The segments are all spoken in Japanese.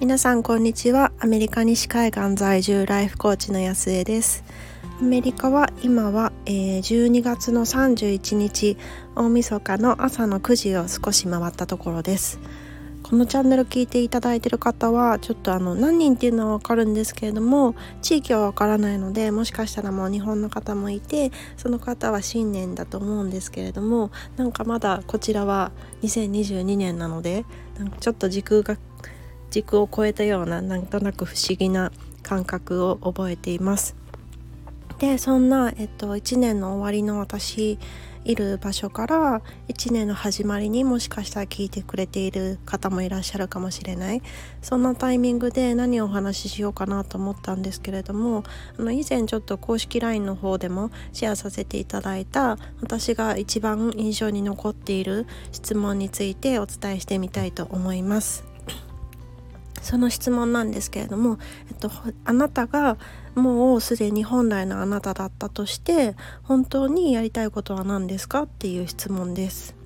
皆さんこんにちは。アメリカ西海岸在住ライフコーチの安江です。アメリカは今は、えー、12月の31日大晦日の朝の9時を少し回ったところです。このチャンネル聞いていただいている方はちょっとあの何人っていうのはわかるんですけれども地域はわからないのでもしかしたらもう日本の方もいてその方は新年だと思うんですけれどもなんかまだこちらは2022年なのでなんかちょっと時空が軸を超えたようななんとなく不思議な感覚を覚えています。でそんな、えっと、1年の終わりの私いる場所から1年の始まりにもしかしたら聞いてくれている方もいらっしゃるかもしれないそんなタイミングで何をお話ししようかなと思ったんですけれどもあの以前ちょっと公式 LINE の方でもシェアさせていただいた私が一番印象に残っている質問についてお伝えしてみたいと思います。その質問なんですけれども、えっと、あなたがもうすでに本来のあなただったとして本当にやりたいことは何ですかっていう質問です。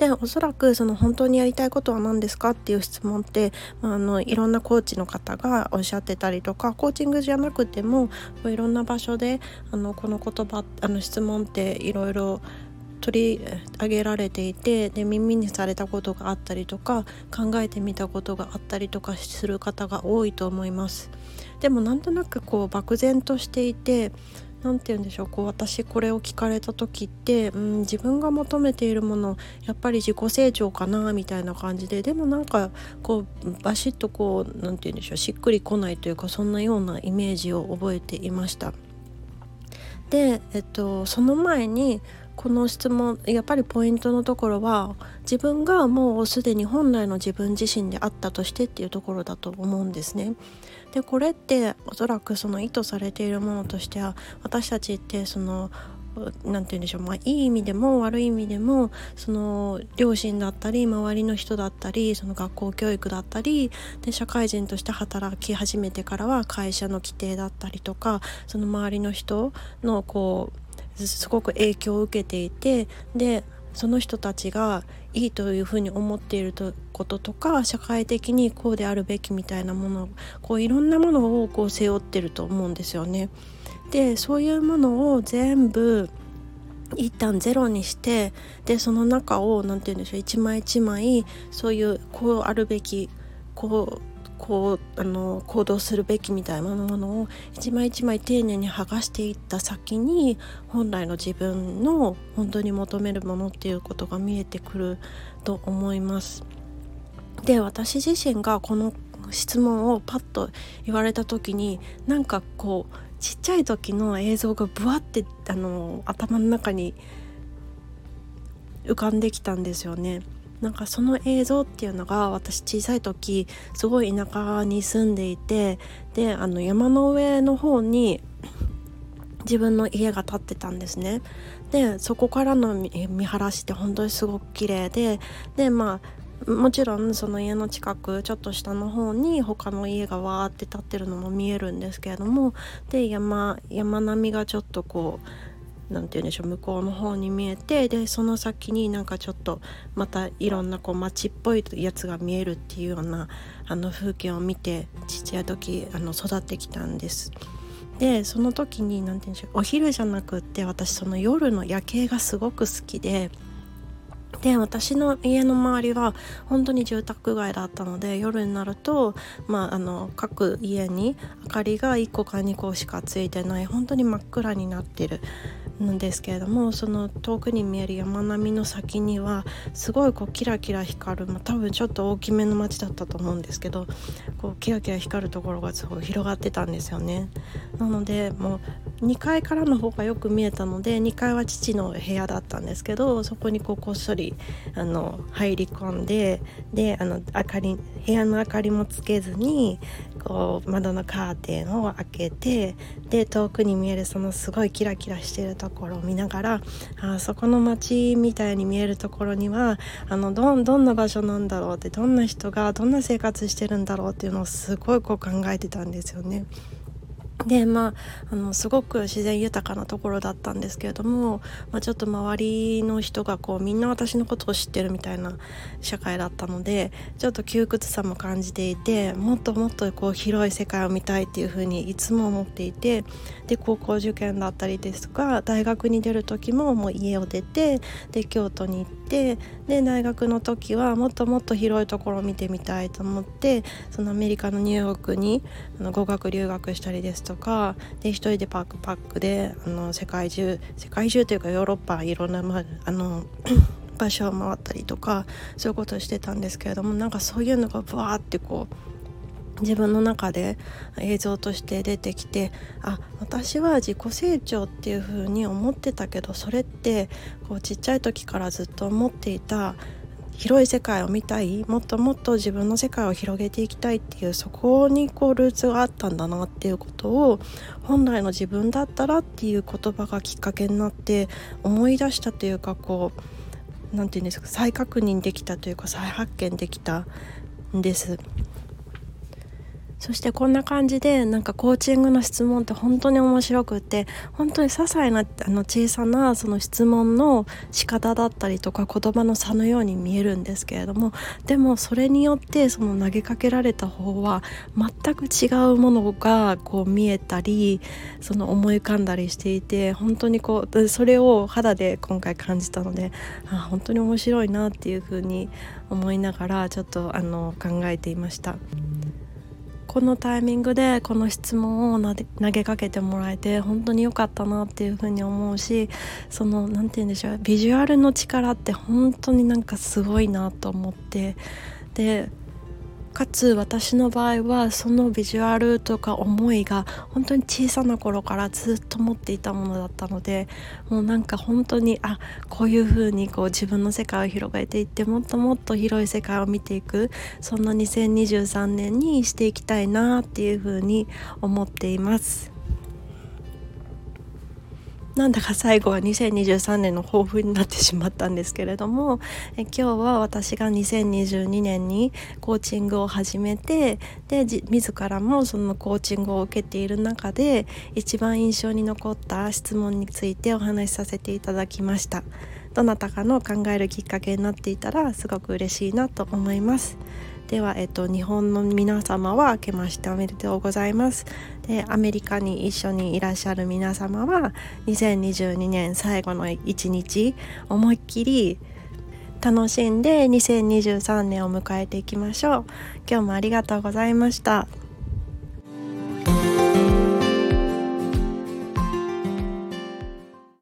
でおそらくその本当にやりたいことは何ですかっていう質問って、まあ、あのいろんなコーチの方がおっしゃってたりとかコーチングじゃなくてもいろんな場所であのこの言葉あの質問っていろいろ取り上げられていてで耳にされたことがあったりとか考えてみたことがあったりとかする方が多いと思いますでもなんとなくこう漠然としていて何て言うんでしょうこう私これを聞かれた時って、うん、自分が求めているものやっぱり自己成長かなみたいな感じででもなんかこうバシッとこう何て言うんでしょうしっくりこないというかそんなようなイメージを覚えていました。で、えっと、その前にこの質問やっぱりポイントのところは自分がもうすでに本来の自分自身であったとしてっていうところだと思うんですね。でこれっておそらくその意図されているものとしては私たちってその何て言うんでしょう、まあ、いい意味でも悪い意味でもその両親だったり周りの人だったりその学校教育だったりで社会人として働き始めてからは会社の規定だったりとかその周りの人のこうすごく影響を受けていてでその人たちがいいというふうに思っていることとか社会的にこうであるべきみたいなものこういろんなものをこう背負ってると思うんですよね。でそういうものを全部一旦ゼロにしてでその中を何て言うんでしょう一枚一枚そういうこうあるべきこうこうあの行動するべきみたいなものを一枚一枚丁寧に剥がしていった先に本来の自分の本当に求めるものっていうことが見えてくると思います。で私自身がこの質問をパッと言われた時になんかこうちっちゃい時の映像がブワってあの頭の中に浮かんできたんですよね。なんかその映像っていうのが私小さい時すごい田舎に住んでいてであの山の上の方に 自分の家が建ってたんですね。でそこからの見晴らしって本当にすごく綺麗ででまあもちろんその家の近くちょっと下の方に他の家がわーって建ってるのも見えるんですけれどもで山山並みがちょっとこう何て言うんでしょう向こうの方に見えてでその先になんかちょっとまたいろんなこう街っぽいやつが見えるっていうようなあの風景を見てちっちゃい時あの育ってきたんです。でその時に何て言うんでしょうお昼じゃなくって私その夜の夜景がすごく好きで。で私の家の周りは本当に住宅街だったので夜になると、まあ、あの各家に明かりが1個か2個しかついてない本当に真っ暗になってるんですけれどもその遠くに見える山並みの先にはすごいこうキラキラ光る、まあ、多分ちょっと大きめの町だったと思うんですけどこうキラキラ光るところがすごい広がってたんですよね。なのでもう2階からの方がよく見えたので2階は父の部屋だったんですけどそこにこうこっそりあの入り込んでであの明かり部屋の明かりもつけずにこう窓のカーテンを開けてで遠くに見えるそのすごいキラキラしてるところを見ながらあそこの街みたいに見えるところにはあのどんどんな場所なんだろうってどんな人がどんな生活してるんだろうっていうのをすごいこう考えてたんですよね。でまああのすごく自然豊かなところだったんですけれども、まあ、ちょっと周りの人がこうみんな私のことを知ってるみたいな社会だったのでちょっと窮屈さも感じていてもっともっとこう広い世界を見たいっていうふうにいつも思っていてで高校受験だったりですとか大学に出る時ももう家を出てで京都に行ってで大学の時はもっともっと広いところを見てみたいと思ってそのアメリカのニューヨークにあの語学留学したりですとかとかで一人でパックパックであの世界中世界中というかヨーロッパいろんな、まあの 場所を回ったりとかそういうことをしてたんですけれどもなんかそういうのがブワーってこう自分の中で映像として出てきてあ私は自己成長っていう風に思ってたけどそれってこうちっちゃい時からずっと思っていた広い世界を見たいもっともっと自分の世界を広げていきたいっていうそこにこうルーツがあったんだなっていうことを本来の自分だったらっていう言葉がきっかけになって思い出したというかこう何て言うんですか再確認できたというか再発見できたんです。そしてこんな感じでなんかコーチングの質問って本当に面白くて本当に些細なあの小さなその質問の仕方だったりとか言葉の差のように見えるんですけれどもでもそれによってその投げかけられた方は全く違うものがこう見えたりその思い浮かんだりしていて本当にこうそれを肌で今回感じたのであ本当に面白いなっていうふうに思いながらちょっとあの考えていました。このタイミングでこの質問を投げかけてもらえて本当に良かったなっていうふうに思うしその何て言うんでしょうビジュアルの力って本当になんかすごいなと思って。でかつ私の場合はそのビジュアルとか思いが本当に小さな頃からずっと持っていたものだったのでもうなんか本当にあこういう風にこう自分の世界を広げていってもっともっと広い世界を見ていくそんな2023年にしていきたいなっていう風に思っています。なんだか最後は2023年の抱負になってしまったんですけれどもえ今日は私が2022年にコーチングを始めてで自らもそのコーチングを受けている中で一番印象に残った質問についてお話しさせていただきました。どなたかの考えるきっかけになっていたらすごく嬉しいなと思います。では、えっと、日本の皆様は明けましておめでとうございます。でアメリカに一緒にいらっしゃる皆様は2022年最後の一日思いっきり楽しんで2023年を迎えていきましょう。今日もありがとうございました。